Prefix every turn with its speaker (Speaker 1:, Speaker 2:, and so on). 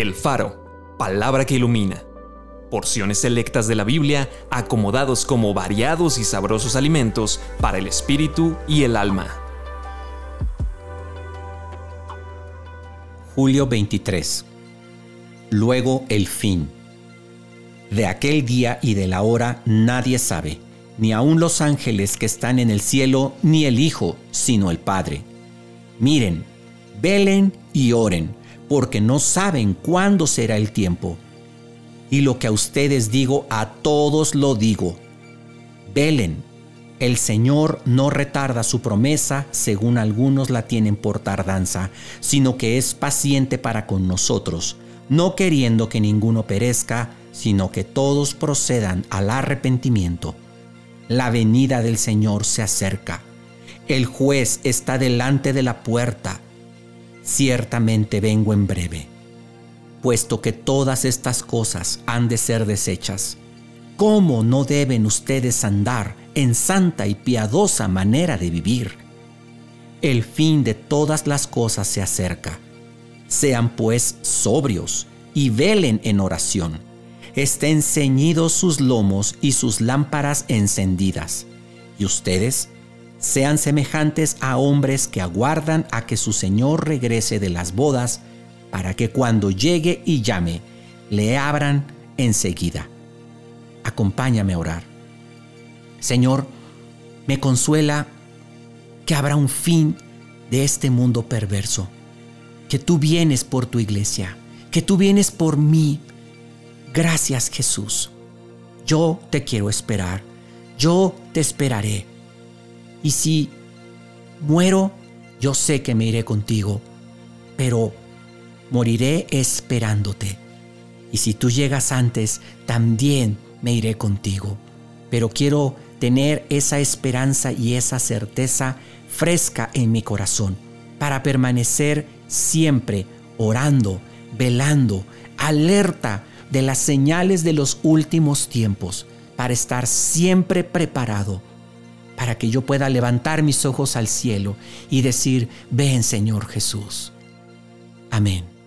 Speaker 1: El Faro, palabra que ilumina. Porciones selectas de la Biblia acomodados como variados y sabrosos alimentos para el espíritu y el alma.
Speaker 2: Julio 23. Luego el fin. De aquel día y de la hora nadie sabe, ni aun los ángeles que están en el cielo, ni el Hijo, sino el Padre. Miren, velen y oren porque no saben cuándo será el tiempo. Y lo que a ustedes digo, a todos lo digo. Velen, el Señor no retarda su promesa, según algunos la tienen por tardanza, sino que es paciente para con nosotros, no queriendo que ninguno perezca, sino que todos procedan al arrepentimiento. La venida del Señor se acerca. El juez está delante de la puerta ciertamente vengo en breve, puesto que todas estas cosas han de ser desechas. ¿Cómo no deben ustedes andar en santa y piadosa manera de vivir? El fin de todas las cosas se acerca. Sean pues sobrios y velen en oración. Estén ceñidos sus lomos y sus lámparas encendidas. Y ustedes sean semejantes a hombres que aguardan a que su Señor regrese de las bodas, para que cuando llegue y llame, le abran enseguida. Acompáñame a orar. Señor, me consuela que habrá un fin de este mundo perverso, que tú vienes por tu iglesia, que tú vienes por mí. Gracias Jesús. Yo te quiero esperar, yo te esperaré y si muero, yo sé que me iré contigo, pero moriré esperándote. Y si tú llegas antes, también me iré contigo. Pero quiero tener esa esperanza y esa certeza fresca en mi corazón para permanecer siempre orando, velando, alerta de las señales de los últimos tiempos, para estar siempre preparado para que yo pueda levantar mis ojos al cielo y decir, ven Señor Jesús. Amén.